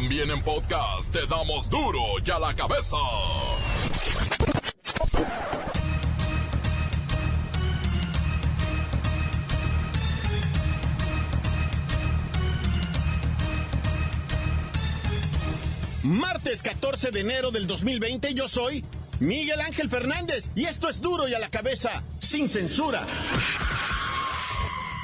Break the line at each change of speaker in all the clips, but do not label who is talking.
También en podcast te damos duro y a la cabeza.
Martes 14 de enero del 2020 yo soy Miguel Ángel Fernández y esto es duro y a la cabeza, sin censura.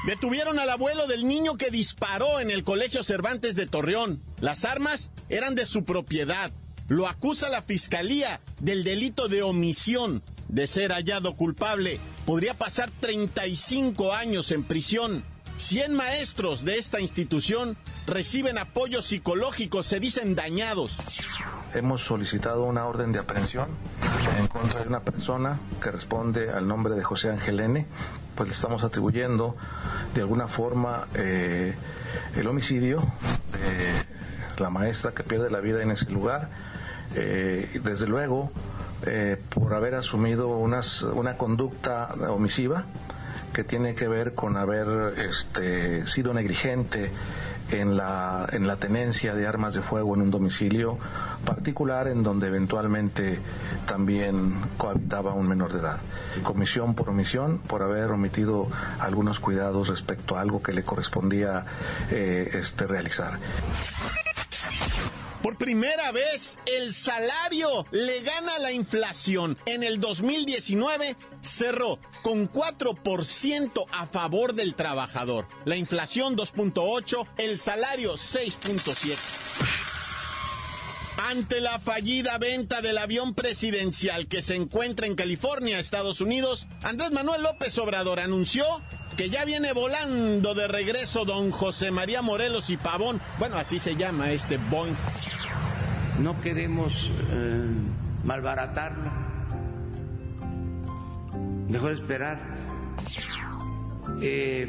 Detuvieron al abuelo del niño que disparó en el Colegio Cervantes de Torreón. Las armas eran de su propiedad. Lo acusa la fiscalía del delito de omisión. De ser hallado culpable, podría pasar 35 años en prisión. 100 maestros de esta institución reciben apoyo psicológico, se dicen dañados.
Hemos solicitado una orden de aprehensión en contra de una persona que responde al nombre de José Ángel N. Pues le estamos atribuyendo de alguna forma eh, el homicidio de la maestra que pierde la vida en ese lugar. Eh, desde luego, eh, por haber asumido unas, una conducta omisiva que tiene que ver con haber este, sido negligente en la, en la tenencia de armas de fuego en un domicilio particular en donde eventualmente también cohabitaba un menor de edad. Comisión por omisión, por haber omitido algunos cuidados respecto a algo que le correspondía eh, este, realizar.
Por primera vez, el salario le gana la inflación. En el 2019 cerró con 4% a favor del trabajador. La inflación 2.8, el salario 6.7. Ante la fallida venta del avión presidencial que se encuentra en California, Estados Unidos, Andrés Manuel López Obrador anunció que ya viene volando de regreso don José María Morelos y Pavón. Bueno, así se llama este Boeing.
No queremos eh, malbaratarlo. Mejor esperar. Eh,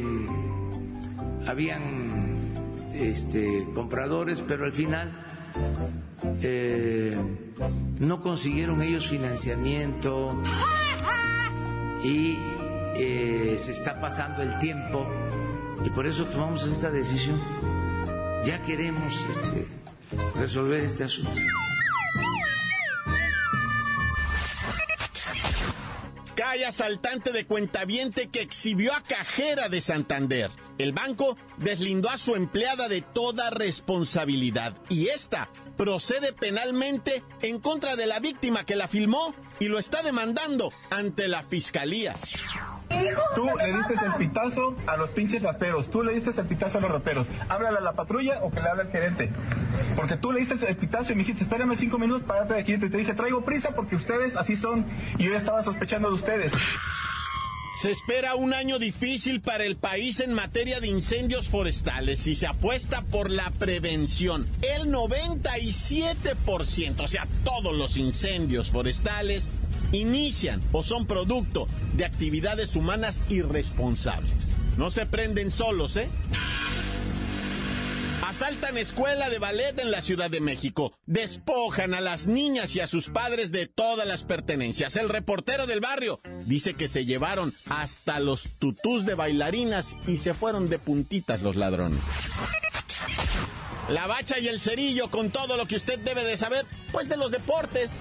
habían este, compradores, pero al final eh, no consiguieron ellos financiamiento y eh, se está pasando el tiempo y por eso tomamos esta decisión. Ya queremos este, resolver este asunto.
Cae asaltante de cuentaviente que exhibió a cajera de Santander. El banco deslindó a su empleada de toda responsabilidad y esta procede penalmente en contra de la víctima que la filmó y lo está demandando ante la fiscalía.
Tú le diste el pitazo a los pinches rateros. Tú le diste el pitazo a los rateros. Háblale a la patrulla o que le hable al gerente. Porque tú le diste el pitazo y me dijiste, espérame cinco minutos, párate de aquí. Y te dije, traigo prisa porque ustedes así son. Y yo ya estaba sospechando de ustedes.
Se espera un año difícil para el país en materia de incendios forestales y se apuesta por la prevención. El 97%, o sea, todos los incendios forestales inician o son producto de actividades humanas irresponsables. No se prenden solos, ¿eh? Asaltan escuela de ballet en la Ciudad de México. Despojan a las niñas y a sus padres de todas las pertenencias. El reportero del barrio dice que se llevaron hasta los tutús de bailarinas y se fueron de puntitas los ladrones. La bacha y el cerillo con todo lo que usted debe de saber, pues de los deportes.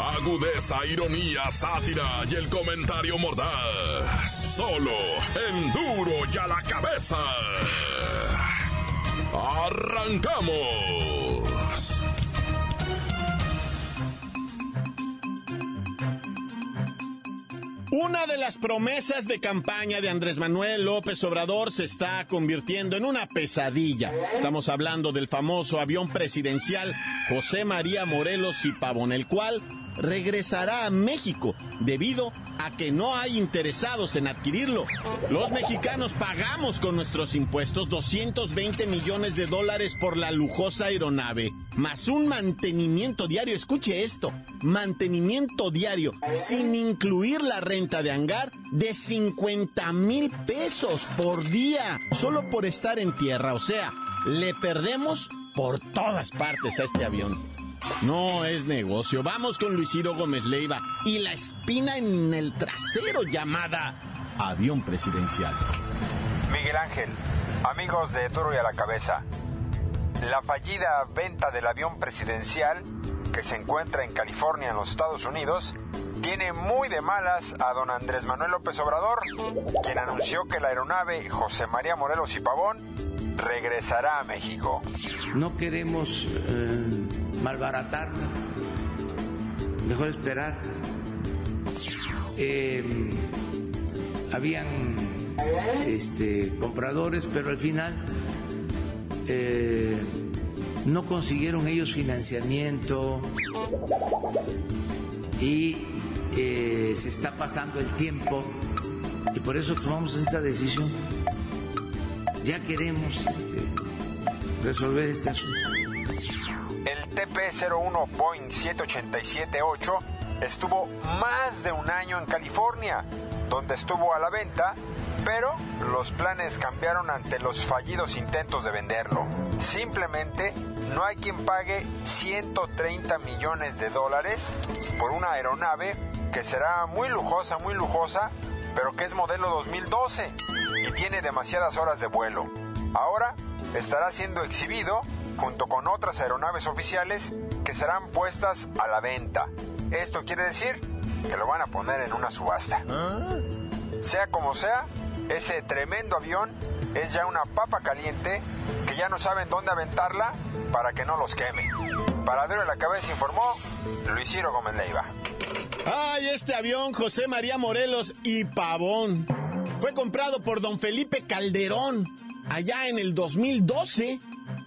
Agudeza, ironía, sátira y el comentario mordaz. Solo en duro y a la cabeza. ¡Arrancamos!
Una de las promesas de campaña de Andrés Manuel López Obrador se está convirtiendo en una pesadilla. Estamos hablando del famoso avión presidencial José María Morelos y Pavón, el cual regresará a México debido a que no hay interesados en adquirirlo. Los mexicanos pagamos con nuestros impuestos 220 millones de dólares por la lujosa aeronave, más un mantenimiento diario, escuche esto, mantenimiento diario, sin incluir la renta de hangar, de 50 mil pesos por día, solo por estar en tierra, o sea, le perdemos por todas partes a este avión. No es negocio. Vamos con Luis Ciro Gómez Leiva y la espina en el trasero llamada avión presidencial.
Miguel Ángel, amigos de Duro y a la Cabeza, la fallida venta del avión presidencial que se encuentra en California, en los Estados Unidos, tiene muy de malas a don Andrés Manuel López Obrador, quien anunció que la aeronave José María Morelos y Pavón regresará a México.
No queremos eh, malbaratarlo, mejor esperar. Eh, habían este, compradores, pero al final eh, no consiguieron ellos financiamiento y eh, se está pasando el tiempo y por eso tomamos esta decisión. Ya queremos este, resolver este asunto.
El TP-01 Boeing 787-8 estuvo más de un año en California, donde estuvo a la venta, pero los planes cambiaron ante los fallidos intentos de venderlo. Simplemente no hay quien pague 130 millones de dólares por una aeronave que será muy lujosa, muy lujosa, pero que es modelo 2012 y tiene demasiadas horas de vuelo. Ahora estará siendo exhibido junto con otras aeronaves oficiales que serán puestas a la venta. Esto quiere decir que lo van a poner en una subasta. Sea como sea, ese tremendo avión es ya una papa caliente que ya no saben dónde aventarla para que no los queme. Paradero de la cabeza informó Luis Ciro Gómez Leiva.
Ay, este avión, José María Morelos y Pavón. Fue comprado por don Felipe Calderón allá en el 2012.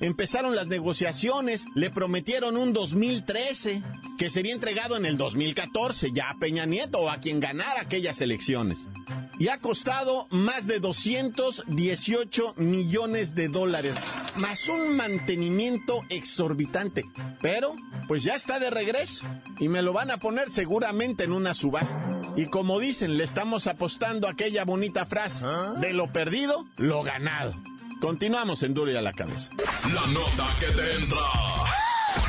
Empezaron las negociaciones, le prometieron un 2013 que sería entregado en el 2014 ya a Peña Nieto o a quien ganara aquellas elecciones. Y ha costado más de 218 millones de dólares, más un mantenimiento exorbitante. Pero, pues ya está de regreso y me lo van a poner seguramente en una subasta. Y como dicen, le estamos apostando aquella bonita frase, de lo perdido, lo ganado. Continuamos en Duro y a la cabeza.
La nota que te entra.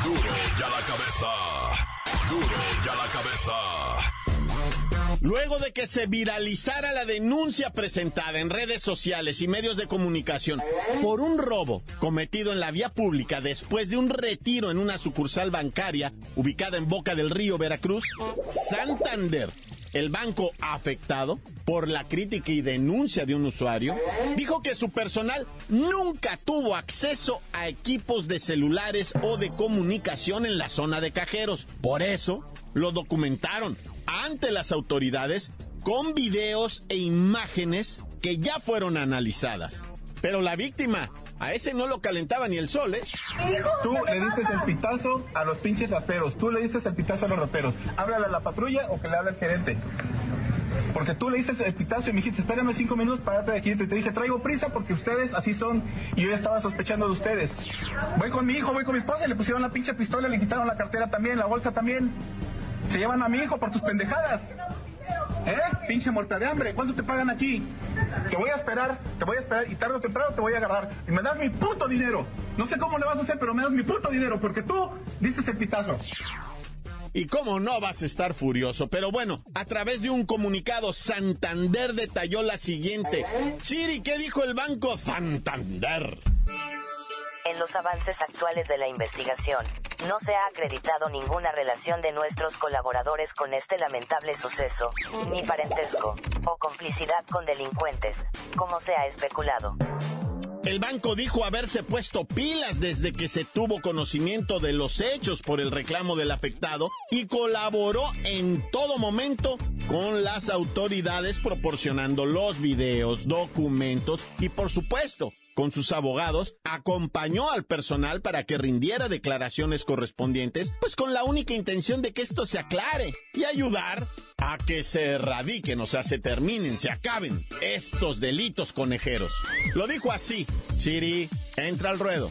Duro y a la cabeza. Duro y a la cabeza.
Luego de que se viralizara la denuncia presentada en redes sociales y medios de comunicación por un robo cometido en la vía pública después de un retiro en una sucursal bancaria ubicada en Boca del Río, Veracruz, Santander el banco afectado por la crítica y denuncia de un usuario, dijo que su personal nunca tuvo acceso a equipos de celulares o de comunicación en la zona de cajeros. Por eso lo documentaron ante las autoridades con videos e imágenes que ya fueron analizadas. Pero la víctima a ese no lo calentaba ni el sol, ¿eh?
Tú le dices el pitazo a los pinches raperos. Tú le dices el pitazo a los raperos. Háblale a la patrulla o que le hable al gerente. Porque tú le dices el pitazo y me dijiste, espérame cinco minutos, párate de aquí. Y te dije, traigo prisa porque ustedes así son. Y yo ya estaba sospechando de ustedes. Voy con mi hijo, voy con mi esposa y le pusieron la pinche pistola, le quitaron la cartera también, la bolsa también. Se llevan a mi hijo por tus pendejadas. ¿Eh? Pinche muerta de hambre. ¿Cuánto te pagan aquí? Te voy a esperar, te voy a esperar y tarde o temprano te voy a agarrar. Y me das mi puto dinero. No sé cómo le vas a hacer, pero me das mi puto dinero porque tú dices el pitazo.
Y cómo no vas a estar furioso. Pero bueno, a través de un comunicado, Santander detalló la siguiente. Siri, ¿qué dijo el banco Santander?
En los avances actuales de la investigación, no se ha acreditado ninguna relación de nuestros colaboradores con este lamentable suceso, ni parentesco, o complicidad con delincuentes, como se ha especulado.
El banco dijo haberse puesto pilas desde que se tuvo conocimiento de los hechos por el reclamo del afectado y colaboró en todo momento con las autoridades proporcionando los videos, documentos y por supuesto con sus abogados, acompañó al personal para que rindiera declaraciones correspondientes, pues con la única intención de que esto se aclare y ayudar a que se erradiquen, o sea, se terminen, se acaben estos delitos conejeros. Lo dijo así, Chiri, entra al ruedo.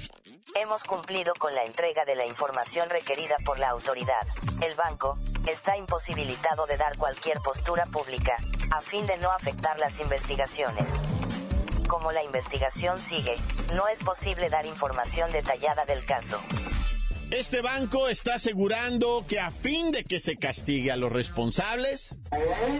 Hemos cumplido con la entrega de la información requerida por la autoridad. El banco está imposibilitado de dar cualquier postura pública, a fin de no afectar las investigaciones. Como la investigación sigue, no es posible dar información detallada del caso.
Este banco está asegurando que a fin de que se castigue a los responsables,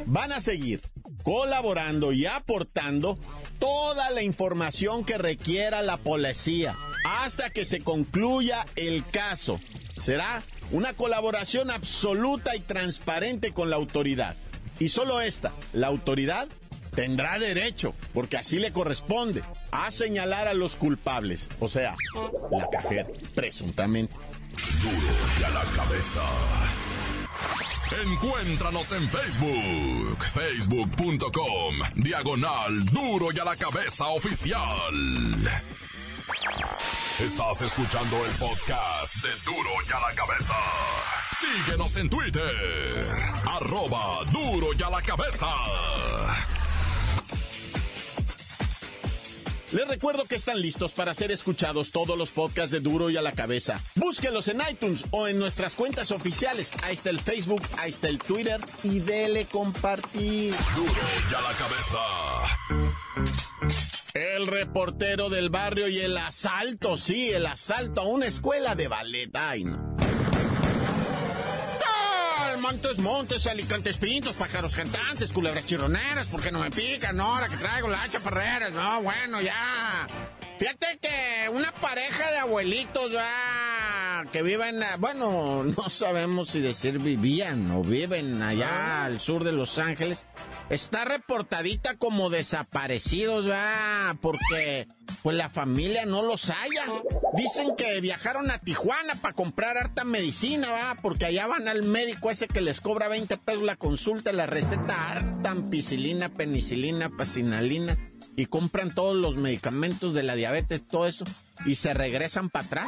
van a seguir colaborando y aportando toda la información que requiera la policía hasta que se concluya el caso. Será una colaboración absoluta y transparente con la autoridad. Y solo esta, la autoridad, tendrá derecho, porque así le corresponde, a señalar a los culpables, o sea, la cajera, presuntamente.
Duro y a la cabeza. Encuéntranos en Facebook, facebook.com, diagonal duro y a la cabeza oficial. Estás escuchando el podcast de duro y a la cabeza. Síguenos en Twitter, arroba duro y a la cabeza.
Les recuerdo que están listos para ser escuchados todos los podcasts de Duro y a la cabeza. Búsquenlos en iTunes o en nuestras cuentas oficiales. Ahí está el Facebook, ahí está el Twitter y dele compartir.
Duro y a la cabeza.
El reportero del barrio y el asalto, sí, el asalto a una escuela de ballet. Ay, no. Montes, montes, alicantes pintos, pájaros cantantes, culebras chirroneras, porque no me pican, no, ahora que traigo la hacha parreras, no, bueno, ya. Fíjate que una pareja de abuelitos, ya, que viven, bueno, no sabemos si decir vivían o viven allá al sur de Los Ángeles, está reportadita como desaparecidos, ya, porque pues la familia no los halla. Dicen que viajaron a Tijuana para comprar harta medicina, va, porque allá van al médico ese que les cobra 20 pesos la consulta, la receta harta ampicilina, penicilina, pacinalina y compran todos los medicamentos de la diabetes, todo eso, y se regresan para atrás.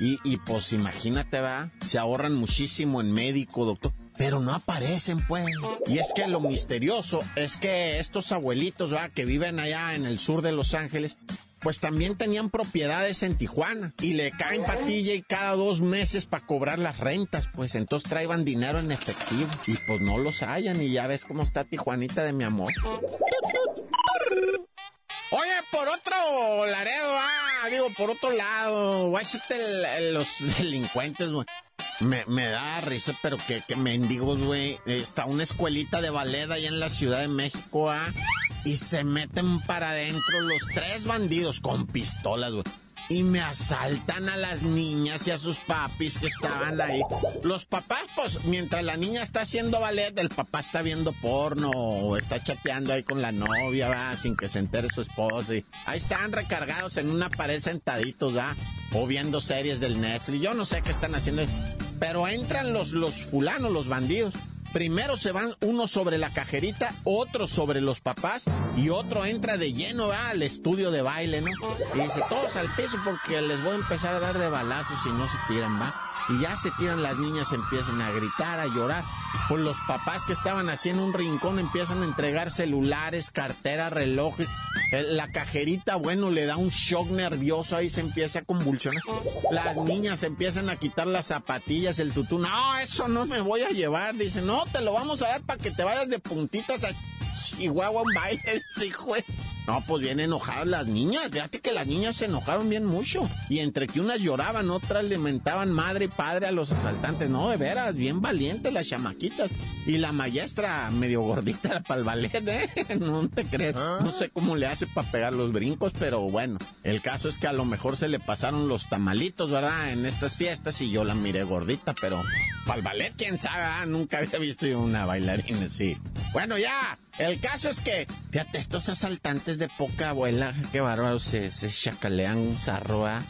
Y, y pues imagínate, va, se ahorran muchísimo en médico, doctor pero no aparecen, pues. Y es que lo misterioso es que estos abuelitos, ¿va? que viven allá en el sur de Los Ángeles, pues también tenían propiedades en Tijuana y le caen patilla y cada dos meses para cobrar las rentas, pues entonces traían dinero en efectivo y pues no los hallan y ya ves cómo está Tijuanita de mi amor. Oye, por otro Laredo, ah, digo, por otro lado, guáchate los delincuentes, güey. Me, da risa, pero que, que mendigos, güey. Está una escuelita de ballet allá en la Ciudad de México, ¿ah? Y se meten para adentro los tres bandidos con pistolas, güey y me asaltan a las niñas y a sus papis que estaban ahí. Los papás, pues, mientras la niña está haciendo ballet, el papá está viendo porno o está chateando ahí con la novia, va, sin que se entere su esposa. Y ahí están recargados en una pared sentaditos, va, o viendo series del Netflix. Yo no sé qué están haciendo, pero entran los, los fulanos, los bandidos primero se van uno sobre la cajerita, otro sobre los papás y otro entra de lleno al estudio de baile, ¿no? Y dice, todos al piso porque les voy a empezar a dar de balazos si no se tiran, ¿va? Y ya se tiran las niñas, empiezan a gritar, a llorar. Pues los papás que estaban así en un rincón empiezan a entregar celulares, carteras, relojes. La cajerita, bueno, le da un shock nervioso, ahí se empieza a convulsionar. Las niñas empiezan a quitar las zapatillas, el tutú. No, eso no me voy a llevar. Dice, no, te lo vamos a dar para que te vayas de puntitas a Chihuahua un baile. No, pues bien enojadas las niñas. Fíjate que las niñas se enojaron bien mucho. Y entre que unas lloraban, otras le mentaban madre y padre a los asaltantes. No, de veras, bien valientes las chamaquitas. Y la maestra medio gordita para el ballet, ¿eh? No te crees. No sé cómo le hace para pegar los brincos, pero bueno. El caso es que a lo mejor se le pasaron los tamalitos, ¿verdad? En estas fiestas y yo la miré gordita, pero para el ballet, quién sabe. Ah, nunca había visto una bailarina así. Bueno, ya. El caso es que, fíjate, estos asaltantes de poca abuela, qué bárbaro, se, se chacalean zarroa.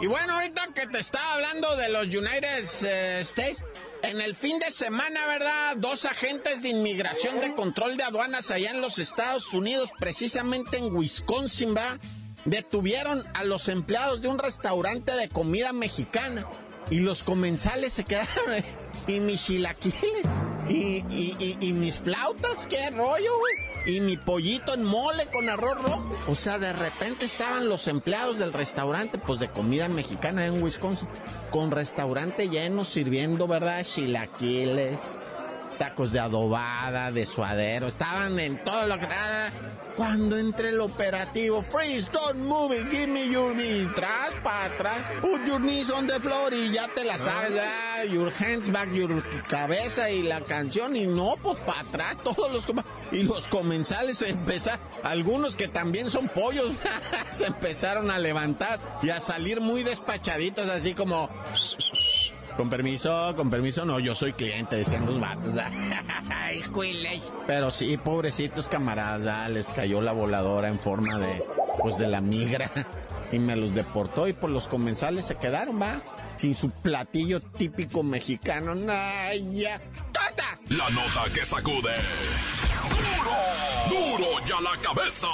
Y bueno, ahorita que te estaba hablando de los United eh, States, En el fin de semana, ¿verdad? Dos agentes de inmigración de control de aduanas allá en los Estados Unidos, precisamente en Wisconsin, ¿va? Detuvieron a los empleados de un restaurante de comida mexicana y los comensales se quedaron. Y mis chilaquiles, y, y, y, mis flautas, qué rollo, güey. Y mi pollito en mole con arroz rojo. O sea, de repente estaban los empleados del restaurante, pues de comida mexicana en Wisconsin, con restaurante lleno sirviendo, ¿verdad? Chilaquiles, tacos de adobada, de suadero, estaban en todo lo que nada. Cuando entre el operativo, freeze, don't move it, give me your knee, tras para atrás, put your knees on the floor y ya te la sabes, ya, your hands back, your cabeza y la canción y no, pues para atrás, todos los y los comensales empezaron, algunos que también son pollos, se empezaron a levantar y a salir muy despachaditos, así como con permiso, con permiso, no, yo soy cliente, decían los vatos. Pero sí, pobrecitos camaradas, les cayó la voladora en forma de, pues de la migra y me los deportó y por los comensales se quedaron, va, sin su platillo típico mexicano. ¡Naya! ¡Tota!
La nota que sacude. ¡Duro! ¡Duro ya la cabeza!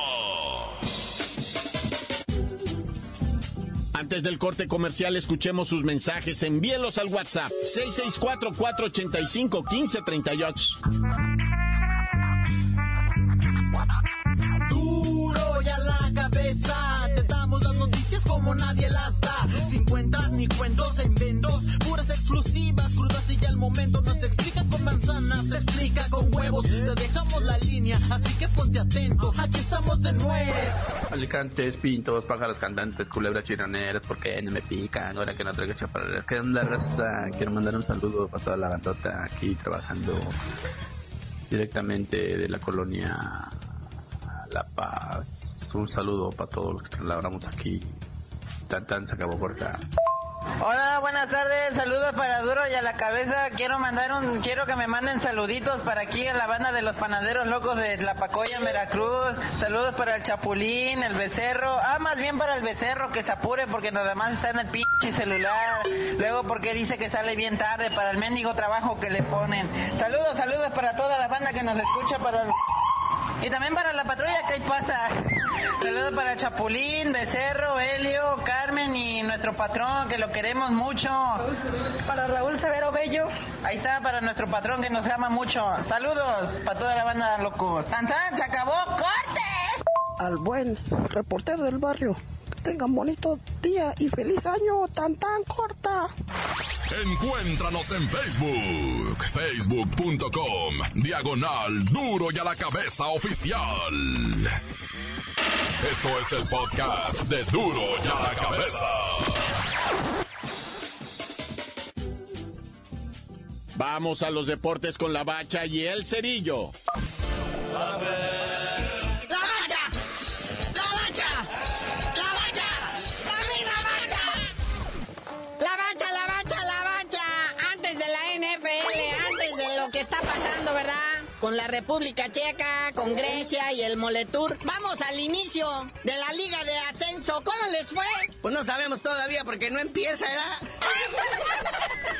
Antes del corte comercial, escuchemos sus mensajes. Envíelos al WhatsApp 664-485-1538.
Duro ya la cabeza, noticias como nadie las da. Sin cuentas ni cuentos en vendos, puras exclusivas, crudas y ya el momento. No se explica con manzanas, se explica con huevos. Te dejamos la línea, así que ponte atento. Aquí estamos de nuevo.
Alicantes, pintos, pájaros cantantes, culebras chironeras, porque no me pican, ahora que no traigo chaparreras. ¿Qué onda, raza? Quiero mandar un saludo para toda la bandota aquí trabajando directamente de la colonia La Paz. Un saludo para todos los que trabajamos aquí. Tan tan se acabó por acá.
Hola, buenas tardes, saludos para Duro y a la cabeza. Quiero mandar un, quiero que me manden saluditos para aquí a la banda de los panaderos locos de La Pacoya, Veracruz. Saludos para el Chapulín, el Becerro. Ah, más bien para el Becerro, que se apure porque nada más está en el pinche celular. Luego porque dice que sale bien tarde para el mendigo trabajo que le ponen. Saludos, saludos para toda la banda que nos escucha, para. Y también para la patrulla que ahí pasa. Saludos para Chapulín, Becerro, Helio, Carmen y nuestro patrón que lo queremos mucho.
Para Raúl Severo Bello.
Ahí está, para nuestro patrón que nos ama mucho. Saludos para toda la banda locos. ¡Tan, tan! ¡Se acabó! ¡Corte!
Al buen reportero del barrio. Tengan bonito día y feliz año, tan tan corta.
Encuéntranos en Facebook, facebook.com, diagonal duro y a la cabeza oficial. Esto es el podcast de duro y a la cabeza.
Vamos a los deportes con la bacha y el cerillo.
con República Checa, con Grecia y el Moletour. Vamos al inicio de la Liga de Ascenso. ¿Cómo les fue?
Pues no sabemos todavía porque no empieza, ¿verdad?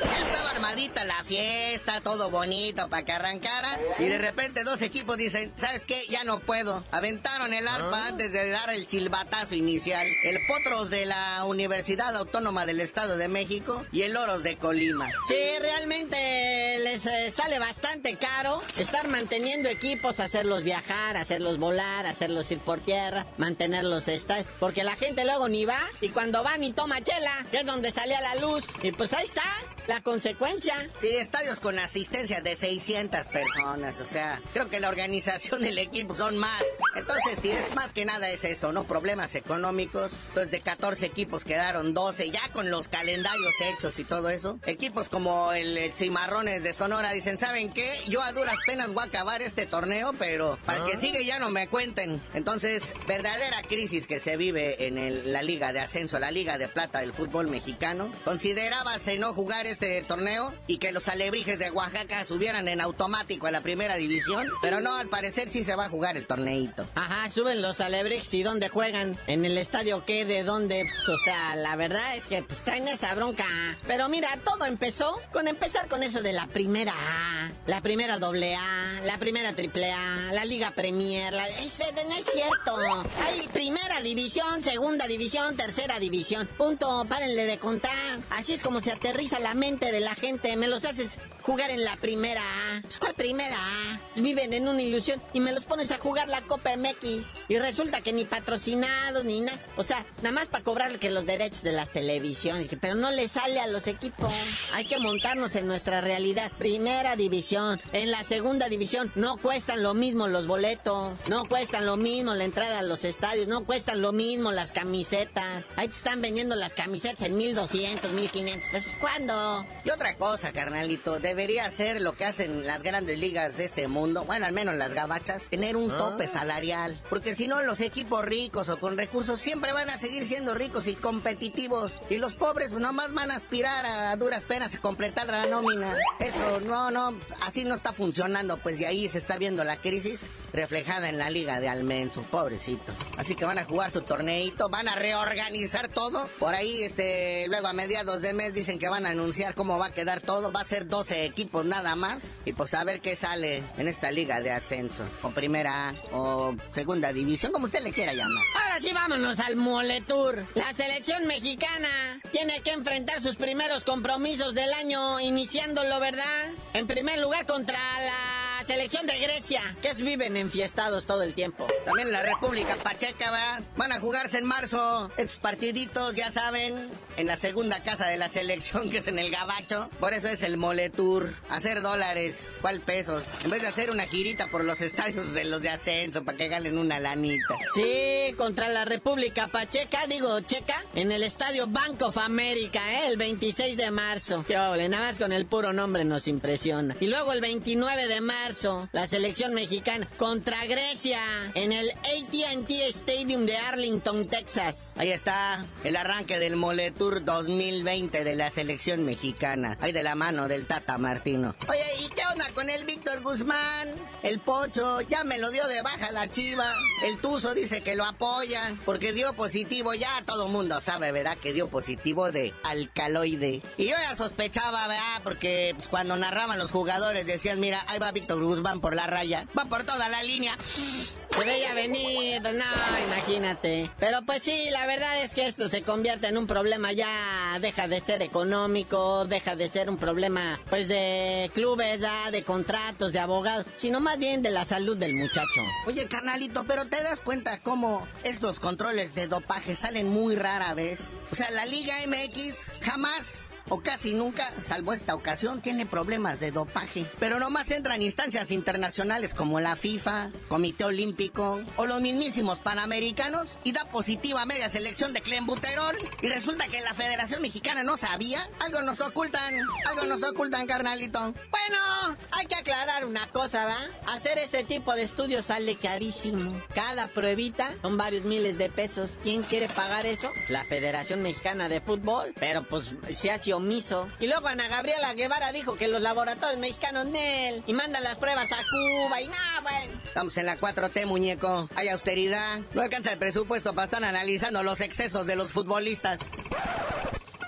ya estaba armadita la fiesta, todo bonito para que arrancara. Y de repente dos equipos dicen, ¿sabes qué? Ya no puedo. Aventaron el arpa antes de dar el silbatazo inicial. El Potros de la Universidad Autónoma del Estado de México y el Oros de Colima.
Sí, realmente les eh, sale bastante caro estar manteniendo equipos, hacerlos viajar, hacerlos volar, hacerlos ir por tierra, mantenerlos esta, porque la gente luego ni va y cuando van y toma chela, que es donde salía la luz, y pues ahí está la consecuencia.
Sí, estadios con asistencia de 600 personas, o sea, creo que la organización del equipo son más. Entonces, si es más que nada es eso, ¿no? Problemas económicos, pues de 14 equipos quedaron 12, ya con los calendarios hechos y todo eso. Equipos como el Cimarrones de Sonora dicen, ¿saben qué? Yo a duras penas voy a acabar este torneo, pero para el que sigue ya no me cuenten. Entonces, verdadera crisis que se vive en el- la Liga de Ascenso, la Liga de Plata del fútbol mexicano. Considerábase no jugar este torneo y que los alebrijes de Oaxaca subieran en automático a la primera división, pero no, al parecer sí se va a jugar el torneito.
Ajá, suben los Alebrix y ¿dónde juegan? ¿En el estadio qué? ¿De dónde? Pues, o sea, la verdad es que pues, traen esa bronca. Pero mira, todo empezó con empezar con eso de la primera A, la primera doble A, la primera triple A, la Liga Premier. La... No es cierto. Hay primera división, segunda división, tercera división. Punto, párenle de contar. Así es como se aterriza la mente de la gente. Me los haces jugar en la primera A. Pues, ¿Cuál primera A? Viven en una ilusión y me los pones a jugar la Copa MX. Y resulta que ni patrocinados ni nada. O sea, nada más para cobrar que los derechos de las televisiones. Pero no le sale a los equipos. Hay que montarnos en nuestra realidad. Primera división. En la segunda división no cuestan lo mismo los boletos. No cuestan lo mismo la entrada a los estadios. No cuestan lo mismo las camisetas. Ahí te están vendiendo las camisetas en 1200, 1500. Pues, pues ¿cuándo?
Y otra cosa, carnalito, debería ser lo que hacen las grandes ligas de este mundo, bueno, al menos las gabachas, tener un tope salarial. Porque si no, los equipos ricos o con recursos siempre van a seguir siendo ricos y competitivos. Y los pobres pues, nomás van a aspirar a duras penas a completar la nómina. Eso, no, no, así no está funcionando, pues de ahí se está viendo la crisis reflejada en la liga de Almenso, pobrecito. Así que van a jugar su torneito, van a reorganizar todo. Por ahí, este, luego a mediados de mes dicen que van a anunciar cómo va a quedar todo. Va a ser 12 equipos nada más. Y pues a ver qué sale en esta liga de ascenso. O primera o segunda división, como usted le quiera llamar.
Ahora sí vámonos al Moletour. La selección mexicana tiene que enfrentar sus primeros compromisos del año, iniciándolo, ¿verdad? En primer lugar contra la selección de Grecia, que es viven enfiestados todo el tiempo.
También la República Pacheca va. Van a jugarse en marzo estos partiditos, ya saben, en la segunda casa de la selección, que es en el Gabacho. Por eso es el Moletour. Hacer dólares, ¿cuál pesos? En vez de hacer una girita por los estadios de los de ascenso para que ganen una lanita.
Sí, contra la República Pacheca, digo checa, en el estadio Bank of America, ¿eh? el 26 de marzo. Qué ole, nada más con el puro nombre nos impresiona. Y luego el 29 de marzo, la selección mexicana contra Grecia en el AT&T Stadium de Arlington, Texas.
Ahí está el arranque del Moletour 2020 de la selección mexicana. Ahí de la mano del Tata Martino. Oye, ¿y qué onda con el Víctor Guzmán? El Pocho, ya me lo dio de baja la chiva. El Tuzo dice que lo apoya porque dio positivo. Ya todo mundo sabe, ¿verdad? Que dio positivo de alcaloide. Y yo ya sospechaba, ¿verdad? Porque pues, cuando narraban los jugadores decían, mira, ahí va Víctor Guzmán por la raya. Va por toda la línea.
Se veía venir, pues no, imagínate. Pero pues sí, la verdad es que esto se convierte en un problema ya, deja de ser económico, deja de ser un problema pues de clubes, de contratos, de abogados, sino más bien de la salud del muchacho.
Oye, carnalito, pero te das cuenta cómo estos controles de dopaje salen muy rara vez. O sea, la Liga MX jamás o casi nunca, salvo esta ocasión, tiene problemas de dopaje. Pero nomás entran instancias internacionales como la FIFA, Comité Olímpico o los mismísimos Panamericanos y da positiva media selección de clenbuterol. Y resulta que la Federación Mexicana no sabía. Algo nos ocultan, algo nos ocultan, carnalito.
Bueno, hay que aclarar una cosa, ¿va? Hacer este tipo de estudios sale carísimo. Cada pruebita son varios miles de pesos. ¿Quién quiere pagar eso? La Federación Mexicana de Fútbol. Pero pues se hace omiso. Y luego Ana Gabriela Guevara dijo que los laboratorios mexicanos Nel y mandan las pruebas a Cuba y nada, bueno.
Estamos en la 4T, muñeco. Hay austeridad. No alcanza el presupuesto para estar analizando los excesos de los futbolistas.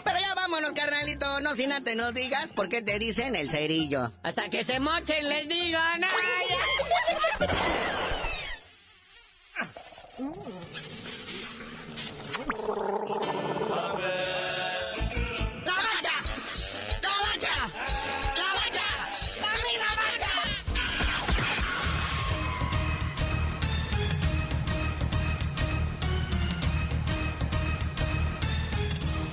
Pero ya vámonos, carnalito. No sin antes nos digas por qué te dicen el cerillo.
Hasta que se mochen, les digo, no.